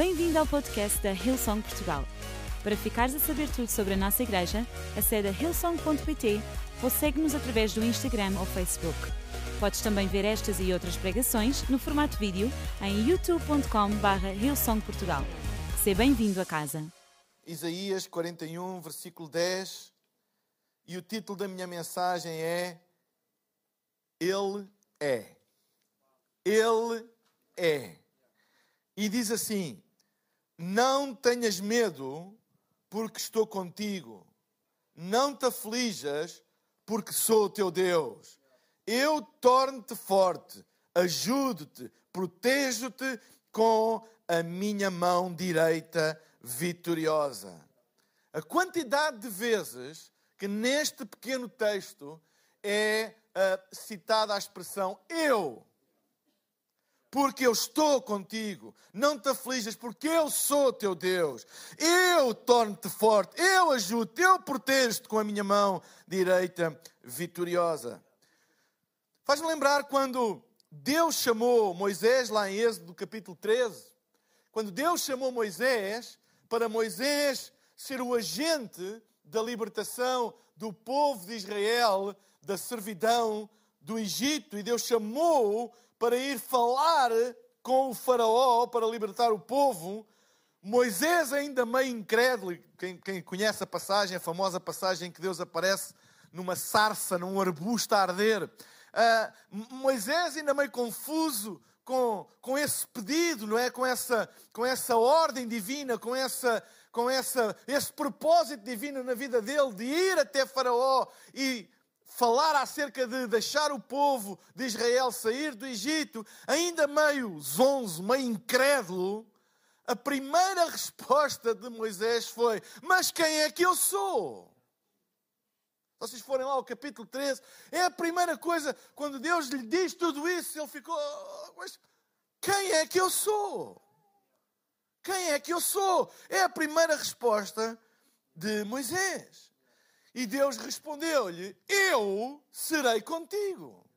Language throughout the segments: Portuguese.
Bem-vindo ao podcast da Hillsong Portugal. Para ficares a saber tudo sobre a nossa igreja, acede a hillsong.pt ou segue-nos através do Instagram ou Facebook. Podes também ver estas e outras pregações no formato vídeo em youtube.com.br hillsongportugal. Seja bem-vindo a casa. Isaías 41, versículo 10. E o título da minha mensagem é Ele é. Ele é. E diz assim: Não tenhas medo, porque estou contigo. Não te aflijas, porque sou o teu Deus. Eu torno-te forte, ajudo-te, protejo-te com a minha mão direita vitoriosa. A quantidade de vezes que neste pequeno texto é uh, citada a expressão eu porque eu estou contigo. Não te aflijas, porque eu sou teu Deus. Eu torno-te forte, eu ajudo, eu protejo-te com a minha mão direita vitoriosa. Faz-me lembrar quando Deus chamou Moisés, lá em Êxodo capítulo 13, quando Deus chamou Moisés para Moisés ser o agente da libertação do povo de Israel da servidão do Egito, e Deus chamou para ir falar com o Faraó para libertar o povo. Moisés, ainda meio incrédulo, quem, quem conhece a passagem, a famosa passagem em que Deus aparece numa sarça, num arbusto a arder. Uh, Moisés, ainda meio confuso com, com esse pedido, não é? Com essa, com essa ordem divina, com essa, com essa, esse propósito divino na vida dele de ir até Faraó e falar acerca de deixar o povo de Israel sair do Egito, ainda meio zonzo, meio incrédulo, a primeira resposta de Moisés foi: Mas quem é que eu sou? Se vocês forem lá ao capítulo 13, é a primeira coisa, quando Deus lhe diz tudo isso, ele ficou: Mas quem é que eu sou? Quem é que eu sou? É a primeira resposta de Moisés. E Deus respondeu-lhe: Eu serei contigo.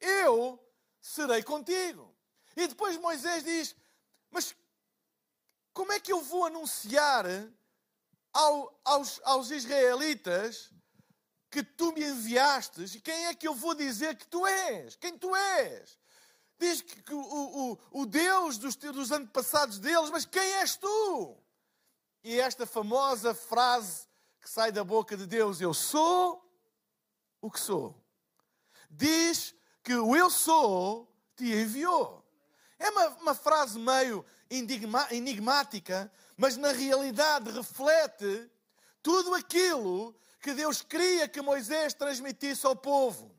Eu serei contigo. E depois Moisés diz: Mas como é que eu vou anunciar ao, aos, aos israelitas que tu me enviastes? E quem é que eu vou dizer que tu és? Quem tu és? Diz que, que o, o, o Deus dos, dos antepassados deles, mas quem és tu? E esta famosa frase que sai da boca de Deus: Eu sou o que sou. Diz que o eu sou te enviou. É uma, uma frase meio enigmática, mas na realidade reflete tudo aquilo que Deus queria que Moisés transmitisse ao povo.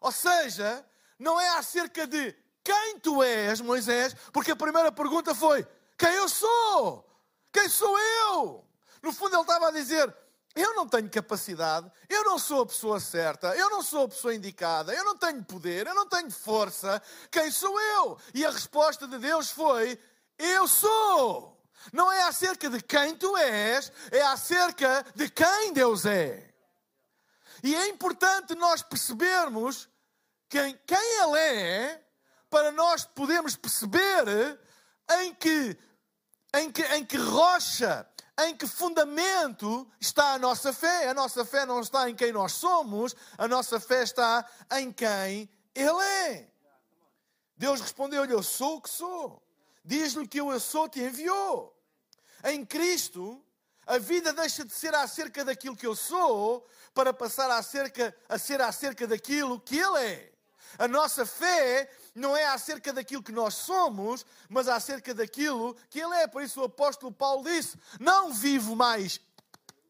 Ou seja, não é acerca de quem tu és, Moisés, porque a primeira pergunta foi: quem eu sou? Quem sou eu? No fundo, ele estava a dizer: eu não tenho capacidade, eu não sou a pessoa certa, eu não sou a pessoa indicada, eu não tenho poder, eu não tenho força. Quem sou eu? E a resposta de Deus foi: Eu sou. Não é acerca de quem tu és, é acerca de quem Deus é. E é importante nós percebermos quem, quem Ele é, para nós podermos perceber em que, em que, em que rocha em que fundamento está a nossa fé? A nossa fé não está em quem nós somos, a nossa fé está em quem Ele é. Deus respondeu-lhe: Eu sou o que sou. Diz-lhe que eu sou, te enviou. Em Cristo, a vida deixa de ser acerca daquilo que eu sou para passar acerca, a ser acerca daquilo que Ele é. A nossa fé não é acerca daquilo que nós somos, mas acerca daquilo que Ele é. Por isso o apóstolo Paulo disse: Não vivo mais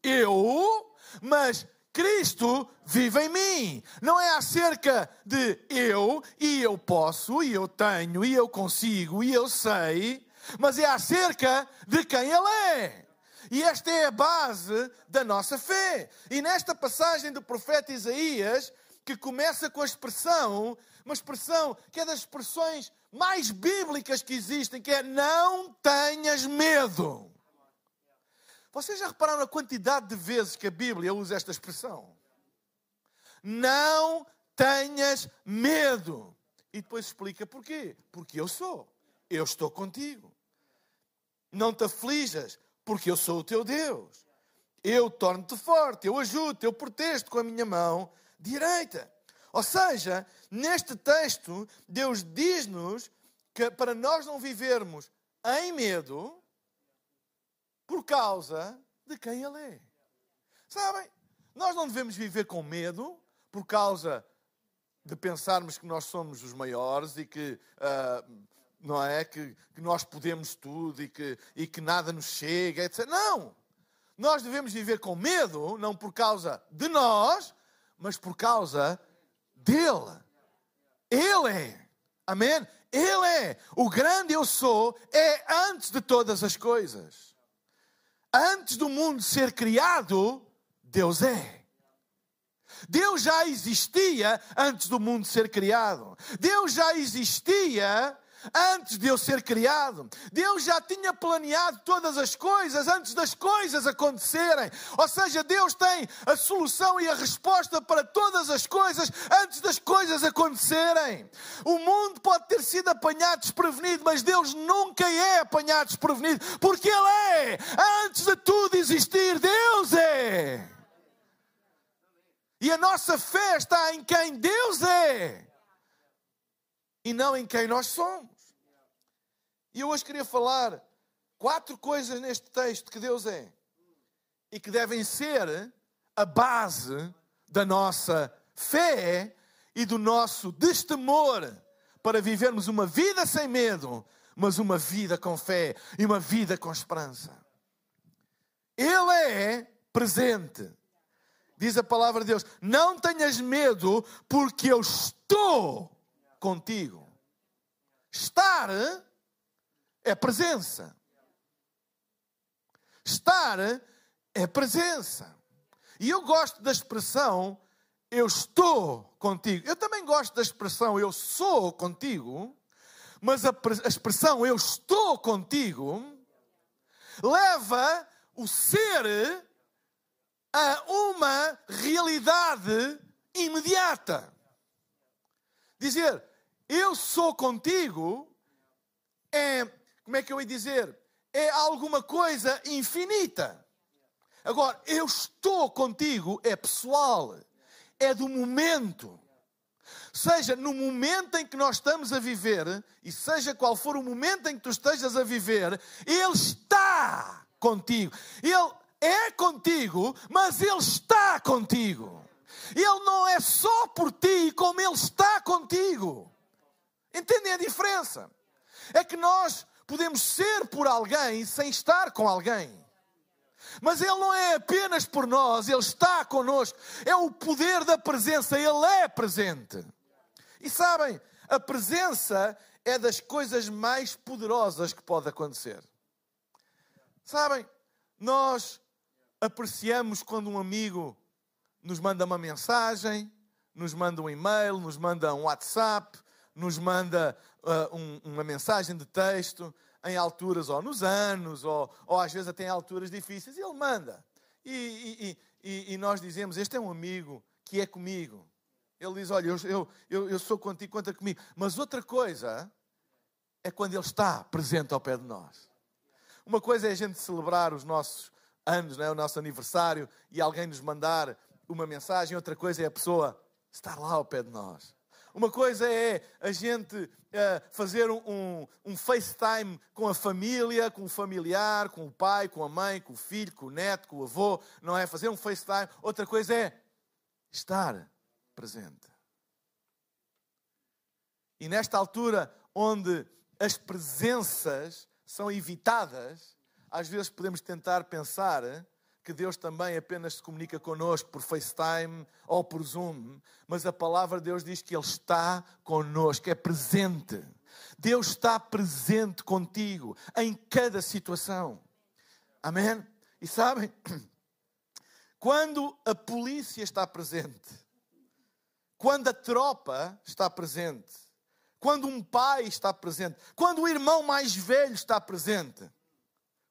eu, mas Cristo vive em mim. Não é acerca de eu, e eu posso, e eu tenho, e eu consigo, e eu sei, mas é acerca de quem Ele é. E esta é a base da nossa fé. E nesta passagem do profeta Isaías, que começa com a expressão uma expressão que é das expressões mais bíblicas que existem, que é não tenhas medo. Vocês já repararam a quantidade de vezes que a Bíblia usa esta expressão? Não tenhas medo. E depois explica porquê. Porque eu sou. Eu estou contigo. Não te aflijas, porque eu sou o teu Deus. Eu torno-te forte, eu ajudo, eu protejo com a minha mão direita. Ou seja, neste texto, Deus diz-nos que para nós não vivermos em medo por causa de quem Ele é. Sabem? Nós não devemos viver com medo por causa de pensarmos que nós somos os maiores e que, uh, não é? Que, que, nós podemos tudo e que, e que nada nos chega, etc. Não! Nós devemos viver com medo, não por causa de nós, mas por causa dele. Ele é. Amém? Ele é. O grande eu sou é antes de todas as coisas. Antes do mundo ser criado, Deus é. Deus já existia antes do mundo ser criado. Deus já existia antes de eu ser criado. Deus já tinha planeado todas as coisas antes das coisas acontecerem. Ou seja, Deus tem a solução e a resposta para todas as coisas antes das coisas acontecerem. O mundo pode ter sido apanhado desprevenido, mas Deus nunca é apanhado desprevenido, porque Ele é. Antes de tudo existir, Deus é. E a nossa fé está em quem Deus é e não em quem nós somos. E eu hoje queria falar quatro coisas neste texto que Deus é e que devem ser a base da nossa fé e do nosso destemor para vivermos uma vida sem medo, mas uma vida com fé e uma vida com esperança. Ele é presente. Diz a palavra de Deus: Não tenhas medo, porque eu estou contigo. Estar é presença. Estar é presença. E eu gosto da expressão eu estou contigo. Eu também gosto da expressão eu sou contigo, mas a, a expressão eu estou contigo leva o ser a uma realidade imediata. Dizer eu sou contigo é como é que eu ia dizer? É alguma coisa infinita. Agora, eu estou contigo é pessoal, é do momento. Seja no momento em que nós estamos a viver, e seja qual for o momento em que tu estejas a viver, Ele está contigo. Ele é contigo, mas Ele está contigo. Ele não é só por ti, como Ele está contigo. Entendem a diferença? É que nós podemos ser por alguém sem estar com alguém. Mas Ele não é apenas por nós, Ele está conosco. É o poder da presença, Ele é presente. E sabem, a presença é das coisas mais poderosas que pode acontecer. Sabem, nós apreciamos quando um amigo nos manda uma mensagem, nos manda um e-mail, nos manda um WhatsApp, nos manda uh, um, uma mensagem de texto em alturas, ou nos anos, ou, ou às vezes até em alturas difíceis, e ele manda. E, e, e, e, nós dizemos: Este é um amigo que é comigo. Ele diz: Olha, eu, eu, eu sou contigo, conta comigo. Mas outra coisa é quando ele está presente ao pé de nós. Uma coisa é a gente celebrar os nossos anos, não é? o nosso aniversário, e alguém nos mandar uma mensagem, outra coisa é a pessoa estar lá ao pé de nós. Uma coisa é a gente uh, fazer um, um, um, FaceTime com a família, com o familiar, com o pai, com a mãe, com o filho, com o neto, com o avô, não é? Fazer um FaceTime. Outra coisa é estar presente. E nesta altura, onde as presenças são evitadas, às vezes podemos tentar pensar que Deus também apenas se comunica connosco por FaceTime ou por Zoom, mas a palavra de Deus diz que Ele está connosco, é presente. Deus está presente contigo em cada situação. Amém? E sabem, quando a polícia está presente, quando a tropa está presente, quando um pai está presente, quando o irmão mais velho está presente,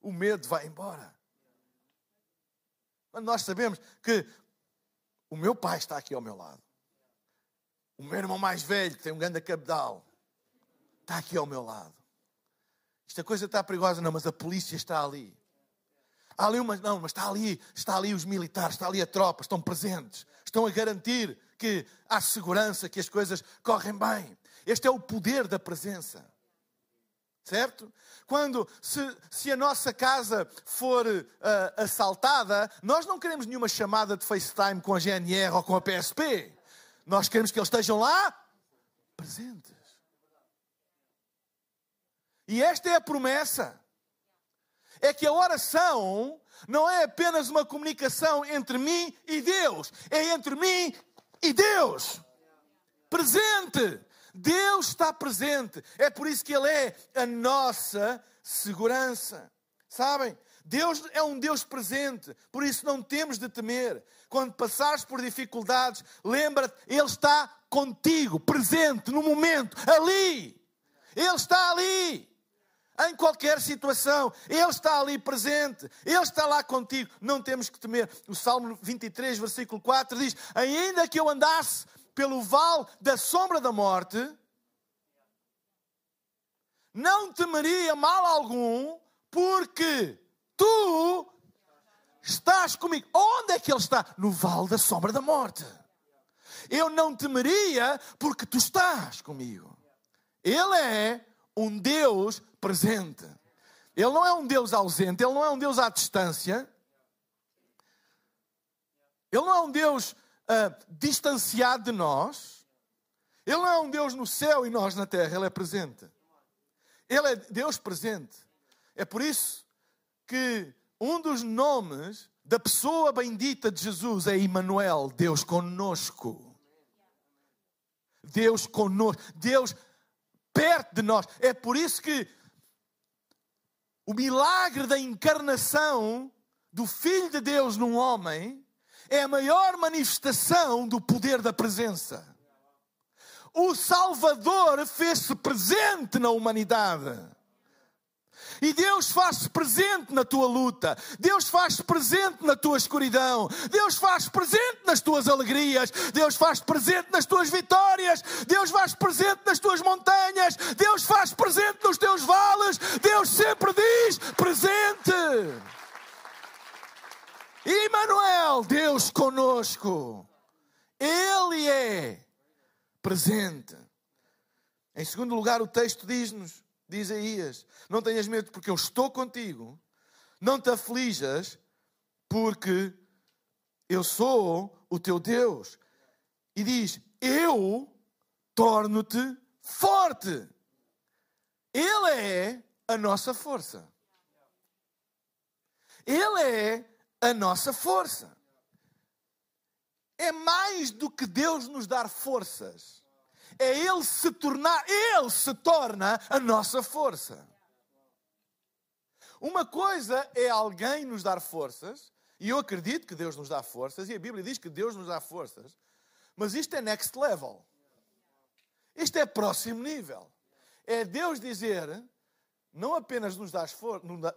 o medo vai embora. Quando nós sabemos que o meu pai está aqui ao meu lado, o meu irmão mais velho, que tem um grande cabedal, está aqui ao meu lado. Esta coisa está perigosa, não, mas a polícia está ali. Há ali uma, não, mas está ali, está ali os militares, está ali a tropa, estão presentes, estão a garantir que há segurança, que as coisas correm bem. Este é o poder da presença. Certo? Quando, se, se a nossa casa for uh, assaltada, nós não queremos nenhuma chamada de FaceTime com a GNR ou com a PSP. Nós queremos que eles estejam lá presentes. E esta é a promessa. É que a oração não é apenas uma comunicação entre mim e Deus, é entre mim e Deus. Presente. Deus está presente. É por isso que Ele é a nossa segurança. Sabem? Deus é um Deus presente, por isso não temos de temer. Quando passares por dificuldades, lembra-te, Ele está contigo, presente, no momento, ali. Ele está ali. Em qualquer situação, Ele está ali presente, Ele está lá contigo, não temos que temer. O Salmo 23, versículo 4 diz: Ainda que eu andasse pelo vale da sombra da morte, não temeria mal algum, porque tu estás comigo. Onde é que ele está? No vale da sombra da morte. Eu não temeria, porque tu estás comigo. Ele é um Deus presente. Ele não é um Deus ausente, ele não é um Deus à distância. Ele não é um Deus distanciado de nós. Ele não é um Deus no céu e nós na terra, ele é presente. Ele é Deus presente. É por isso que um dos nomes da pessoa bendita de Jesus é Emmanuel, Deus conosco. Deus conosco, Deus perto de nós. É por isso que o milagre da encarnação do Filho de Deus num homem é a maior manifestação do poder da presença. O Salvador fez-se presente na humanidade. E Deus faz-se presente na tua luta, Deus faz-se presente na tua escuridão, Deus faz-se presente nas tuas alegrias, Deus faz-se presente nas tuas vitórias, Deus faz-se presente nas tuas montanhas, Deus faz-se presente nos teus vales, Deus sempre diz presente. Emmanuel, Deus conosco, Ele é presente. Em segundo lugar, o texto diz-nos, diz Isaías: Não tenhas medo, porque eu estou contigo. Não te aflijas, porque eu sou o teu Deus. E diz: Eu torno-te forte. Ele é a nossa força. Ele é a nossa força é mais do que Deus nos dar forças. É Ele se tornar, Ele se torna a nossa força. Uma coisa é alguém nos dar forças, e eu acredito que Deus nos dá forças, e a Bíblia diz que Deus nos dá forças, mas isto é next level. Isto é próximo nível. É Deus dizer, não apenas nos dá,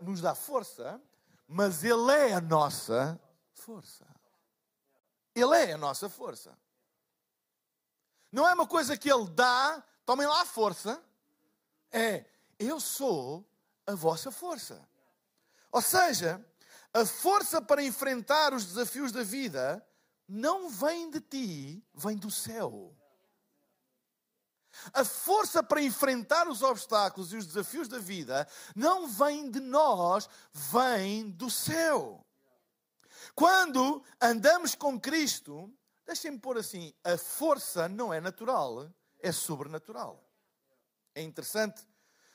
nos dá força, mas Ele é a nossa força. Ele é a nossa força. Não é uma coisa que Ele dá, tomem lá a força. É, eu sou a vossa força. Ou seja, a força para enfrentar os desafios da vida não vem de ti, vem do céu. A força para enfrentar os obstáculos e os desafios da vida não vem de nós, vem do céu. Quando andamos com Cristo, deixem-me pôr assim: a força não é natural, é sobrenatural. É interessante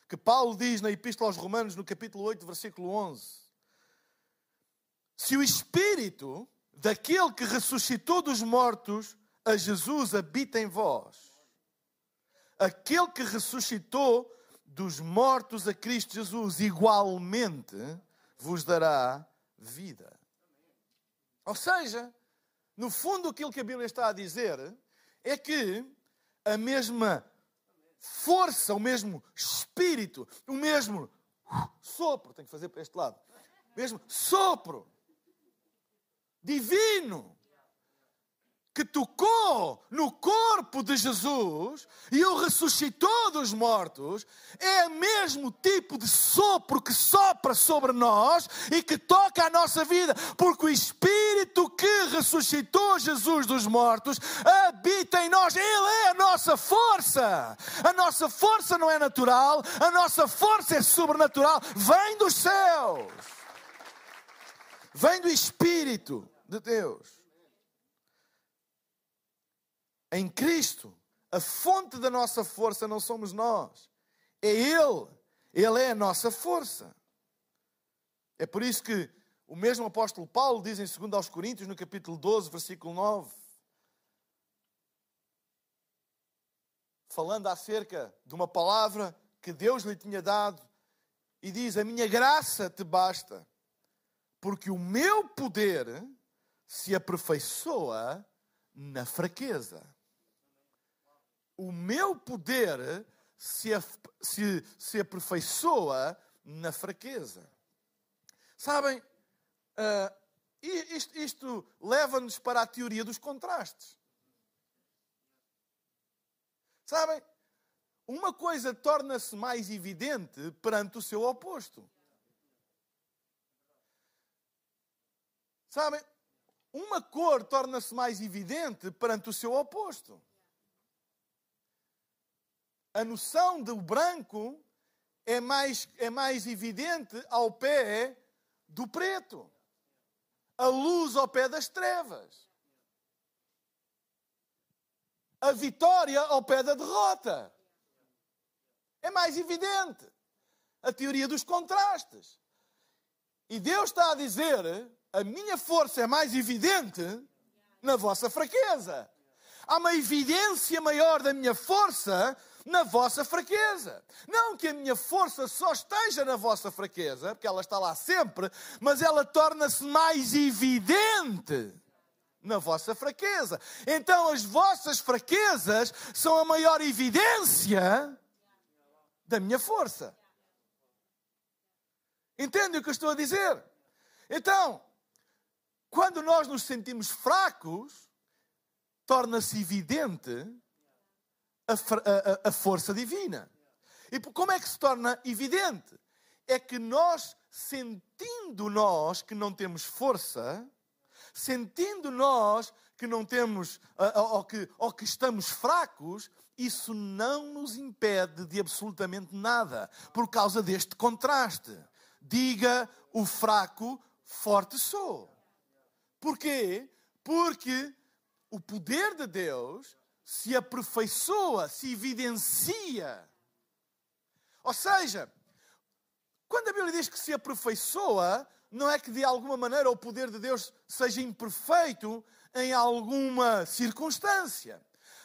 que Paulo diz na Epístola aos Romanos, no capítulo 8, versículo 11: Se o Espírito daquele que ressuscitou dos mortos a Jesus habita em vós, aquele que ressuscitou dos mortos a Cristo Jesus, igualmente vos dará vida. Ou seja, no fundo, aquilo que a Bíblia está a dizer é que a mesma força, o mesmo espírito, o mesmo sopro, tenho que fazer para este lado, mesmo sopro divino que tocou no corpo de Jesus e o ressuscitou dos mortos, é o mesmo tipo de sopro que sopra sobre nós e que toca a nossa vida, porque o Espírito que ressuscitou Jesus dos mortos habita em nós, Ele é a nossa força. A nossa força não é natural, a nossa força é sobrenatural, vem dos céus, vem do Espírito de Deus em Cristo, a fonte da nossa força não somos nós, é Ele. Ele é a nossa força. É por isso que o mesmo apóstolo Paulo diz em 2 aos Coríntios, no capítulo 12, versículo 9, falando acerca de uma palavra que Deus lhe tinha dado, e diz: A minha graça te basta, porque o meu poder se aperfeiçoa na fraqueza o meu poder se, se, se aperfeiçoa na fraqueza. Sabem, uh, isto, isto leva-nos para a teoria dos contrastes. Sabem, uma coisa torna-se mais evidente perante o seu oposto. Sabem, uma cor torna-se mais evidente perante o seu oposto a noção do branco é mais, é mais evidente ao pé do preto. A luz ao pé das trevas. A vitória ao pé da derrota. É mais evidente. A teoria dos contrastes. E Deus está a dizer: a minha força é mais evidente na vossa fraqueza. Há uma evidência maior da minha força na vossa fraqueza. Não que a minha força só esteja na vossa fraqueza, porque ela está lá sempre, mas ela torna-se mais evidente na vossa fraqueza. Então as vossas fraquezas são a maior evidência da minha força. Entende o que eu estou a dizer? Então, quando nós nos sentimos fracos, torna-se evidente a, a, a força divina. E como é que se torna evidente? É que nós, sentindo nós que não temos força, sentindo nós que não temos, ou que, ou que estamos fracos, isso não nos impede de absolutamente nada, por causa deste contraste. Diga o fraco, forte sou. Porquê? Porque o poder de Deus se aperfeiçoa, se evidencia. Ou seja, quando a Bíblia diz que se aperfeiçoa, não é que de alguma maneira o poder de Deus seja imperfeito em alguma circunstância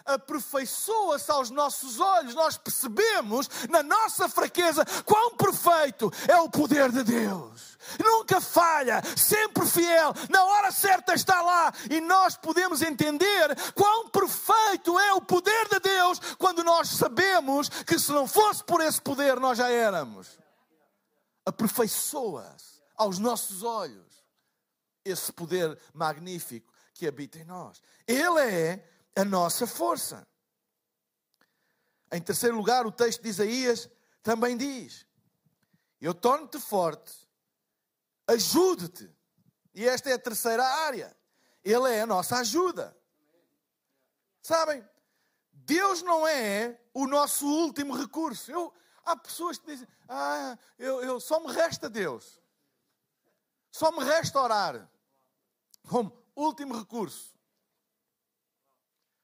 aperfeiçoa-se aos nossos olhos, nós percebemos na nossa fraqueza quão perfeito é o poder de Deus. Nunca falha, sempre fiel, na hora certa está lá e nós podemos entender quão perfeito é o poder de Deus quando nós sabemos que se não fosse por esse poder nós já éramos. Aperfeiçoa-se aos nossos olhos esse poder magnífico que habita em nós. Ele é a nossa força. Em terceiro lugar, o texto de Isaías também diz: Eu torno-te forte, ajude-te. E esta é a terceira área. Ele é a nossa ajuda. Sabem, Deus não é o nosso último recurso. Eu, há pessoas que dizem: Ah, eu, eu só me resta Deus. Só me resta orar. Como último recurso.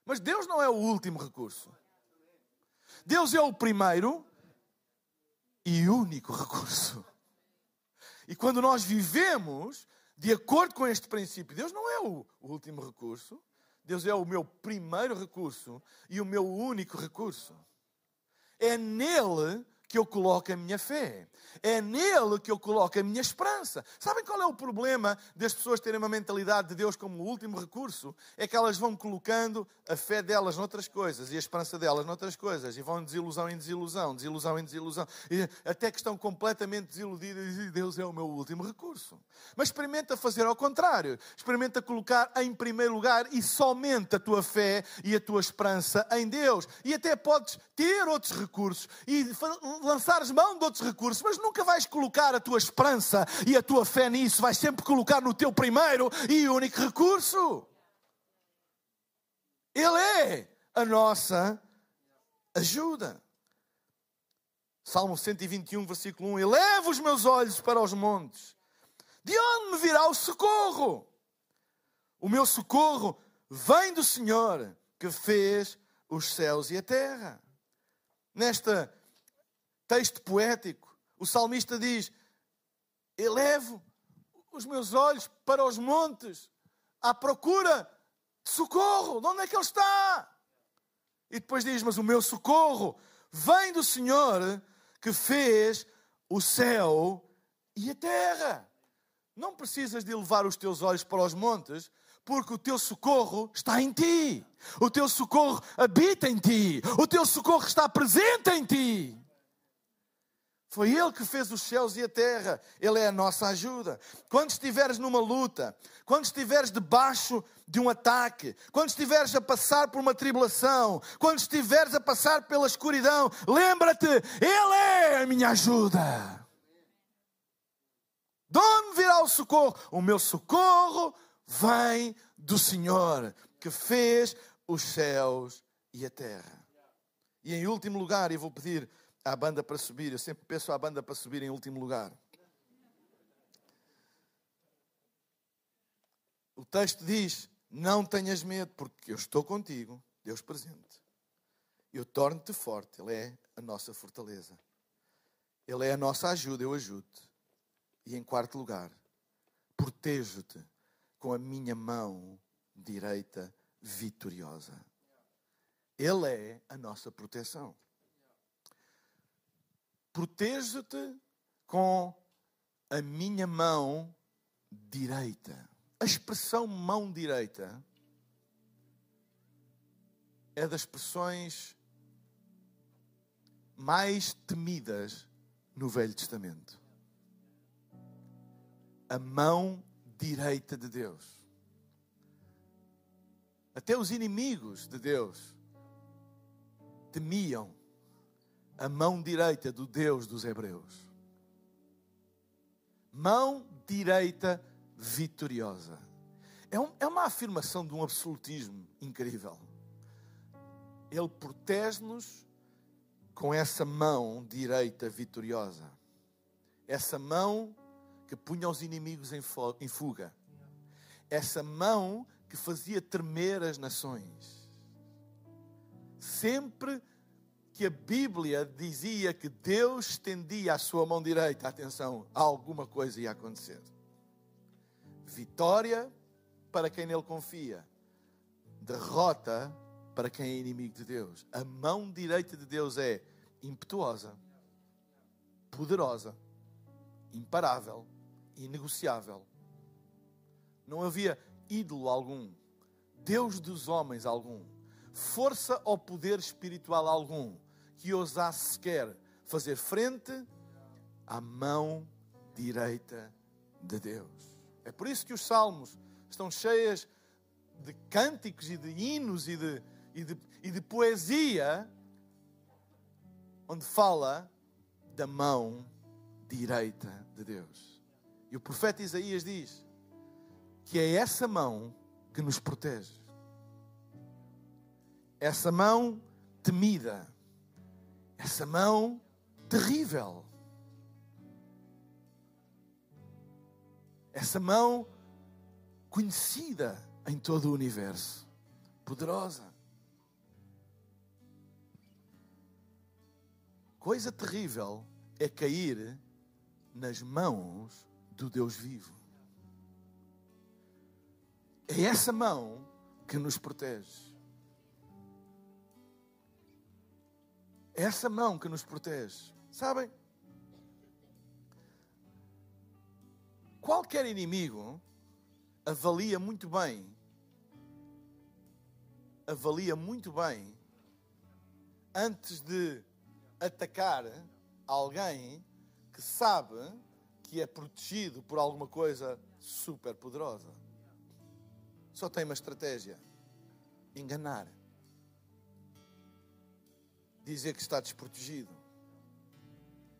Mas Deus não é o último recurso. Deus é o primeiro e único recurso. E quando nós vivemos de acordo com este princípio, Deus não é o último recurso, Deus é o meu primeiro recurso e o meu único recurso. É nele que eu coloco a minha fé. É nele que eu coloco a minha esperança. Sabem qual é o problema das pessoas terem uma mentalidade de Deus como o último recurso? É que elas vão colocando a fé delas noutras coisas e a esperança delas noutras coisas e vão de desilusão em desilusão, desilusão em desilusão, e até que estão completamente desiludidas e Deus é o meu último recurso. Mas experimenta fazer ao contrário. Experimenta colocar em primeiro lugar e somente a tua fé e a tua esperança em Deus. E até podes ter outros recursos e lançares mão de outros recursos, mas nunca vais colocar a tua esperança e a tua fé nisso, vais sempre colocar no teu primeiro e único recurso. Ele é a nossa ajuda. Salmo 121, versículo 1: Eleva os meus olhos para os montes, de onde me virá o socorro? O meu socorro vem do Senhor que fez os céus e a terra. Neste texto poético, o salmista diz: Elevo os meus olhos para os montes, à procura de socorro. De onde é que ele está? E depois diz: Mas o meu socorro vem do Senhor que fez o céu e a terra. Não precisas de levar os teus olhos para os montes, porque o teu socorro está em ti. O teu socorro habita em ti. O teu socorro está presente em ti. Foi Ele que fez os céus e a terra. Ele é a nossa ajuda. Quando estiveres numa luta, quando estiveres debaixo de um ataque, quando estiveres a passar por uma tribulação, quando estiveres a passar pela escuridão, lembra-te: Ele é a minha ajuda. De onde virá o socorro? O meu socorro vem do Senhor que fez os céus e a terra. E em último lugar, eu vou pedir à banda para subir, eu sempre peço à banda para subir em último lugar. O texto diz: Não tenhas medo, porque eu estou contigo, Deus presente. Eu torno-te forte, Ele é a nossa fortaleza. Ele é a nossa ajuda, eu ajudo-te. E em quarto lugar, protejo-te com a minha mão direita vitoriosa. Ele é a nossa proteção. Protejo-te com a minha mão direita. A expressão mão direita é das expressões mais temidas no Velho Testamento. A mão direita de Deus. Até os inimigos de Deus temiam a mão direita do Deus dos Hebreus. Mão direita vitoriosa. É, um, é uma afirmação de um absolutismo incrível. Ele protege-nos com essa mão direita vitoriosa. Essa mão que punha os inimigos em fuga. Essa mão que fazia tremer as nações. Sempre que a Bíblia dizia que Deus estendia a sua mão direita, atenção, alguma coisa ia acontecer. Vitória para quem nele confia, derrota para quem é inimigo de Deus. A mão direita de Deus é impetuosa, poderosa, imparável inegociável. Não havia ídolo algum, Deus dos homens algum, força ou poder espiritual algum que ousasse sequer fazer frente à mão direita de Deus. É por isso que os salmos estão cheios de cânticos e de hinos e de, e de, e de poesia, onde fala da mão direita de Deus. E o profeta Isaías diz que é essa mão que nos protege. Essa mão temida. Essa mão terrível. Essa mão conhecida em todo o universo. Poderosa. Coisa terrível é cair nas mãos do Deus vivo. É essa mão que nos protege. É essa mão que nos protege. Sabem? Qualquer inimigo avalia muito bem, avalia muito bem, antes de atacar alguém que sabe que é protegido por alguma coisa super poderosa. Só tem uma estratégia: enganar. Dizer que está desprotegido.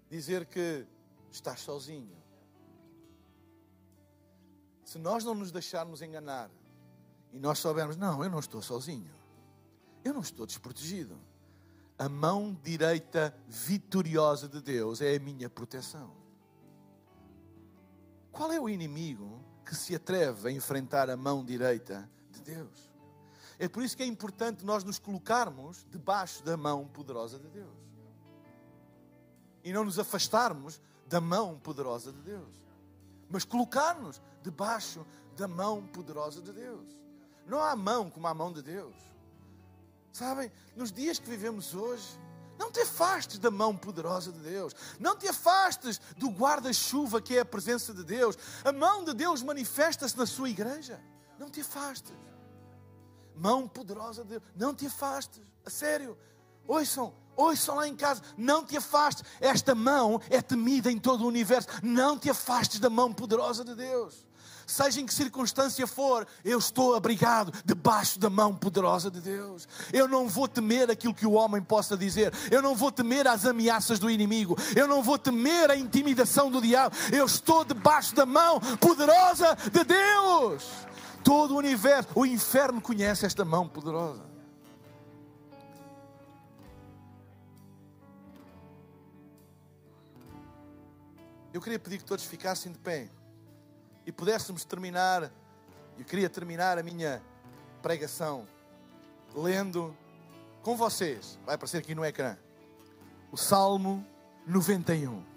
Dizer que estás sozinho. Se nós não nos deixarmos enganar e nós soubermos, não, eu não estou sozinho, eu não estou desprotegido. A mão direita vitoriosa de Deus é a minha proteção. Qual é o inimigo que se atreve a enfrentar a mão direita de Deus? É por isso que é importante nós nos colocarmos debaixo da mão poderosa de Deus e não nos afastarmos da mão poderosa de Deus, mas colocar-nos debaixo da mão poderosa de Deus. Não há mão como a mão de Deus. Sabem, nos dias que vivemos hoje, não te afastes da mão poderosa de Deus. Não te afastes do guarda-chuva que é a presença de Deus. A mão de Deus manifesta-se na sua igreja. Não te afastes. Mão poderosa de Deus. Não te afastes. A sério. Ouçam, ouçam lá em casa. Não te afastes. Esta mão é temida em todo o universo. Não te afastes da mão poderosa de Deus seja em que circunstância for, eu estou abrigado debaixo da mão poderosa de Deus. Eu não vou temer aquilo que o homem possa dizer, eu não vou temer as ameaças do inimigo, eu não vou temer a intimidação do diabo. Eu estou debaixo da mão poderosa de Deus. Todo o universo, o inferno conhece esta mão poderosa. Eu queria pedir que todos ficassem de pé e pudéssemos terminar, eu queria terminar a minha pregação lendo com vocês, vai aparecer aqui no ecrã, o Salmo 91.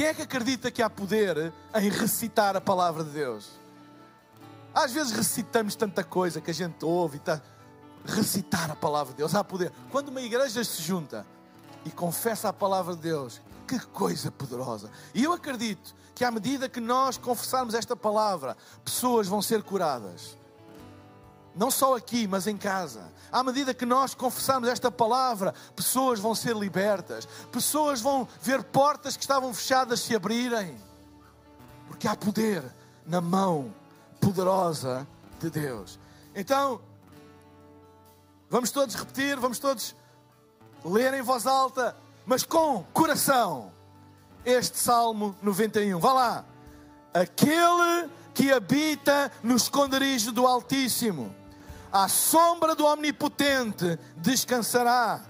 Quem é que acredita que há poder em recitar a palavra de Deus? Às vezes recitamos tanta coisa que a gente ouve e está. Recitar a palavra de Deus, há poder. Quando uma igreja se junta e confessa a palavra de Deus, que coisa poderosa! E eu acredito que à medida que nós confessarmos esta palavra, pessoas vão ser curadas. Não só aqui, mas em casa. À medida que nós confessarmos esta palavra, pessoas vão ser libertas. Pessoas vão ver portas que estavam fechadas se abrirem. Porque há poder na mão poderosa de Deus. Então, vamos todos repetir, vamos todos ler em voz alta mas com coração, este Salmo 91. Vá lá. Aquele que habita no esconderijo do Altíssimo, à sombra do Omnipotente, descansará.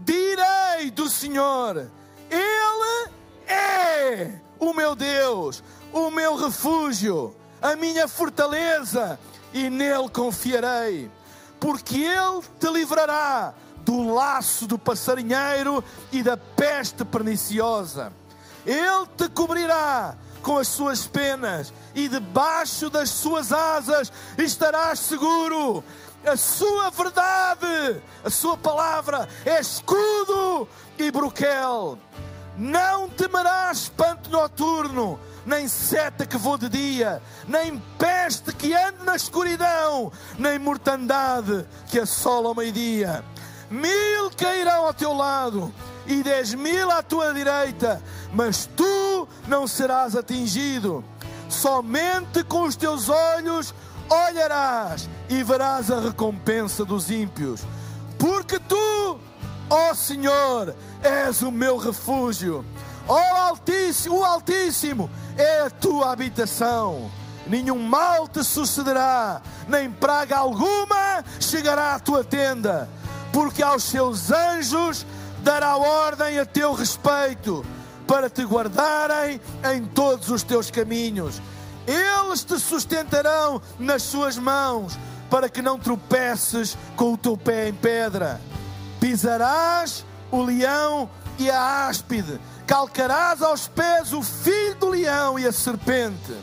Direi do Senhor: Ele é o meu Deus, o meu refúgio, a minha fortaleza, e nele confiarei, porque Ele te livrará do laço do passarinheiro e da peste perniciosa. Ele te cobrirá com as suas penas e debaixo das suas asas estarás seguro. A sua verdade, a sua palavra é escudo e broquel. Não temerás espanto noturno, nem seta que vou de dia, nem peste que ande na escuridão, nem mortandade que assola ao meio-dia mil cairão ao teu lado e dez mil à tua direita, mas tu não serás atingido. Somente com os teus olhos olharás e verás a recompensa dos ímpios, porque tu, ó Senhor, és o meu refúgio. Ó Altíssimo, o Altíssimo é a tua habitação. Nenhum mal te sucederá, nem praga alguma chegará à tua tenda porque aos seus anjos dará ordem a teu respeito, para te guardarem em todos os teus caminhos. Eles te sustentarão nas suas mãos, para que não tropeces com o teu pé em pedra. Pisarás o leão e a áspide, calcarás aos pés o filho do leão e a serpente.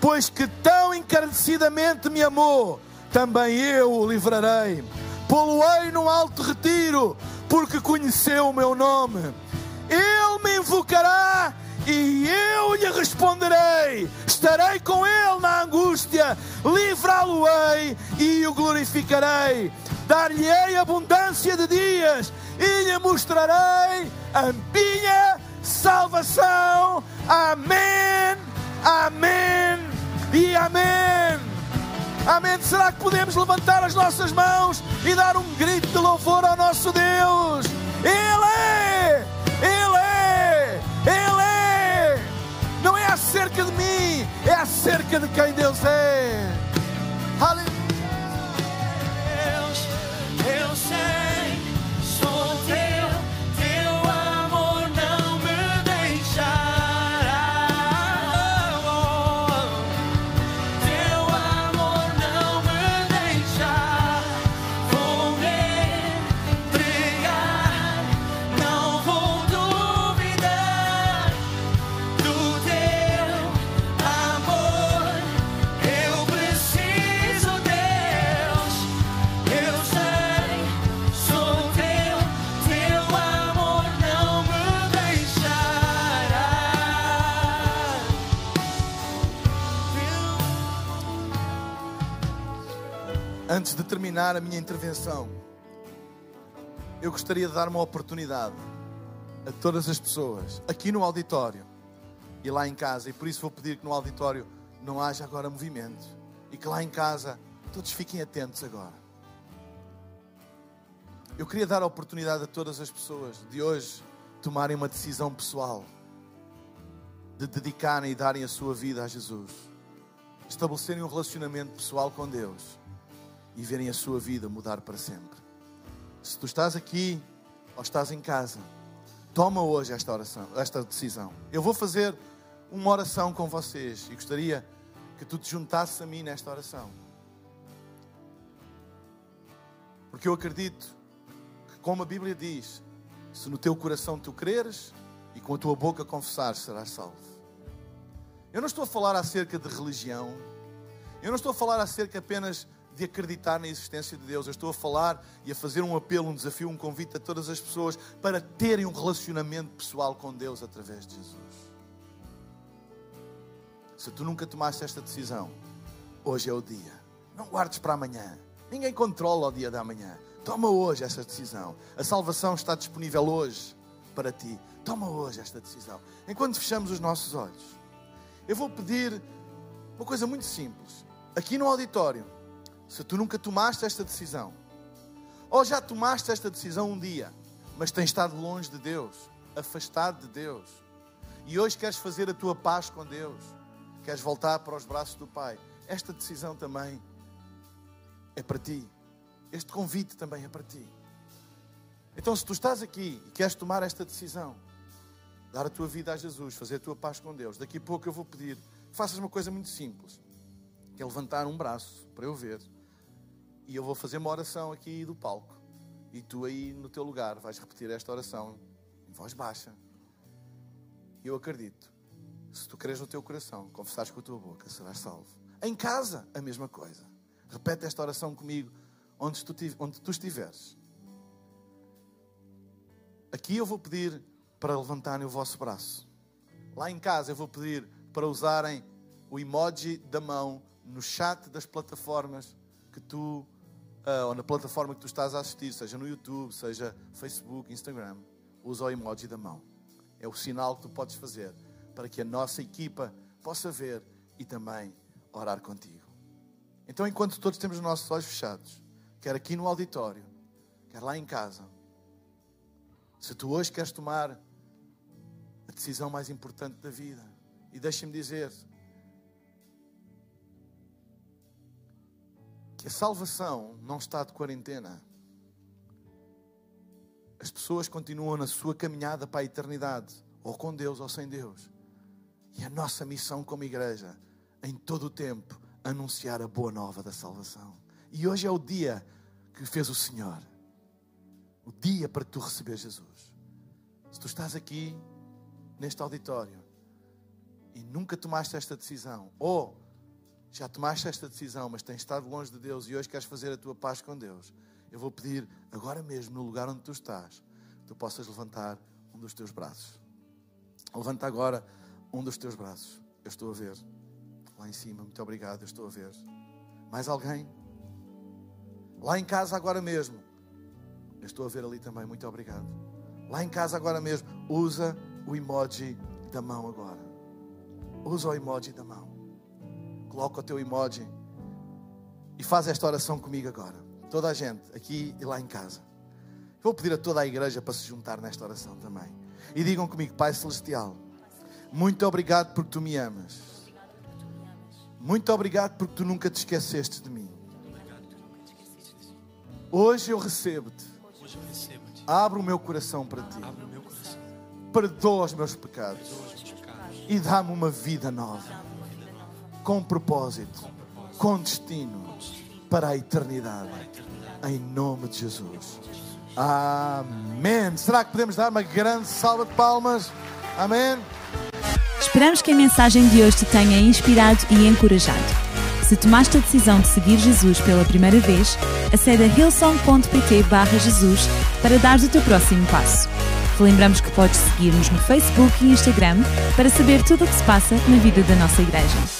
Pois que tão encarecidamente me amou, também eu o livrarei Poloei num alto retiro, porque conheceu o meu nome. Ele me invocará e eu lhe responderei. Estarei com ele na angústia, livrá-lo-ei e o glorificarei. Dar-lhe-ei abundância de dias e lhe mostrarei a minha salvação. Amém, amém e amém. Amém. Será que podemos levantar as nossas mãos e dar um grito de louvor ao nosso Deus? Ele é! Ele é! Ele é! Não é acerca de mim, é acerca de quem Deus é. Aleluia. Antes de terminar a minha intervenção, eu gostaria de dar uma oportunidade a todas as pessoas aqui no auditório e lá em casa, e por isso vou pedir que no auditório não haja agora movimento e que lá em casa todos fiquem atentos agora. Eu queria dar a oportunidade a todas as pessoas de hoje tomarem uma decisão pessoal, de dedicarem e darem a sua vida a Jesus, estabelecerem um relacionamento pessoal com Deus e verem a sua vida mudar para sempre. Se tu estás aqui ou estás em casa, toma hoje esta oração, esta decisão. Eu vou fazer uma oração com vocês e gostaria que tu te juntasses a mim nesta oração. Porque eu acredito que, como a Bíblia diz, se no teu coração tu creres e com a tua boca confessares, serás salvo. Eu não estou a falar acerca de religião, eu não estou a falar acerca apenas de acreditar na existência de Deus. Eu estou a falar e a fazer um apelo, um desafio, um convite a todas as pessoas para terem um relacionamento pessoal com Deus através de Jesus. Se tu nunca tomaste esta decisão, hoje é o dia. Não guardes para amanhã. Ninguém controla o dia da manhã. Toma hoje essa decisão. A salvação está disponível hoje para ti. Toma hoje esta decisão. Enquanto fechamos os nossos olhos, eu vou pedir uma coisa muito simples. Aqui no auditório, se tu nunca tomaste esta decisão, ou já tomaste esta decisão um dia, mas tens estado longe de Deus, afastado de Deus, e hoje queres fazer a tua paz com Deus, queres voltar para os braços do Pai, esta decisão também é para ti. Este convite também é para ti. Então, se tu estás aqui e queres tomar esta decisão, dar a tua vida a Jesus, fazer a tua paz com Deus, daqui a pouco eu vou pedir que faças uma coisa muito simples, que é levantar um braço para eu ver e eu vou fazer uma oração aqui do palco. E tu aí no teu lugar vais repetir esta oração em voz baixa. Eu acredito. Se tu creres no teu coração, confessares com a tua boca, serás salvo. Em casa, a mesma coisa. Repete esta oração comigo, onde tu, onde tu estiveres. Aqui eu vou pedir para levantarem o vosso braço. Lá em casa eu vou pedir para usarem o emoji da mão no chat das plataformas que tu uh, ou na plataforma que tu estás a assistir, seja no YouTube, seja Facebook, Instagram, usa o emoji da mão. É o sinal que tu podes fazer para que a nossa equipa possa ver e também orar contigo. Então, enquanto todos temos os nossos olhos fechados, quer aqui no auditório, quer lá em casa, se tu hoje queres tomar a decisão mais importante da vida, e deixa-me dizer, que a salvação não está de quarentena. As pessoas continuam na sua caminhada para a eternidade, ou com Deus ou sem Deus. E a nossa missão como igreja, em todo o tempo, anunciar a boa nova da salvação. E hoje é o dia que fez o Senhor. O dia para tu receber Jesus. Se tu estás aqui neste auditório e nunca tomaste esta decisão, ou já tomaste esta decisão, mas tens estado longe de Deus e hoje queres fazer a tua paz com Deus, Eu vou pedir agora mesmo, no lugar onde tu estás, tu possas levantar um dos teus braços. Levanta agora um dos teus braços. Eu estou a ver. Lá em cima, muito obrigado, eu estou a ver. Mais alguém? Lá em casa agora mesmo. Eu estou a ver ali também, muito obrigado. Lá em casa agora mesmo, usa o emoji da mão agora. Usa o emoji da mão. Coloca o teu emoji e faz esta oração comigo agora. Toda a gente, aqui e lá em casa. Vou pedir a toda a igreja para se juntar nesta oração também. E digam comigo, Pai Celestial, muito obrigado porque tu me amas. Muito obrigado porque tu nunca te esqueceste de mim. Hoje eu recebo-te. Abro o meu coração para ti. Perdoa os meus pecados. E dá-me uma vida nova. Com propósito. Com destino. Para a eternidade. Em nome de Jesus. Amém. Será que podemos dar uma grande salva de palmas? Amém. Esperamos que a mensagem de hoje te tenha inspirado e encorajado. Se tomaste a decisão de seguir Jesus pela primeira vez, acede a hillsong.pt Jesus para dar o teu próximo passo. Lembramos que podes seguir-nos no Facebook e Instagram para saber tudo o que se passa na vida da nossa igreja.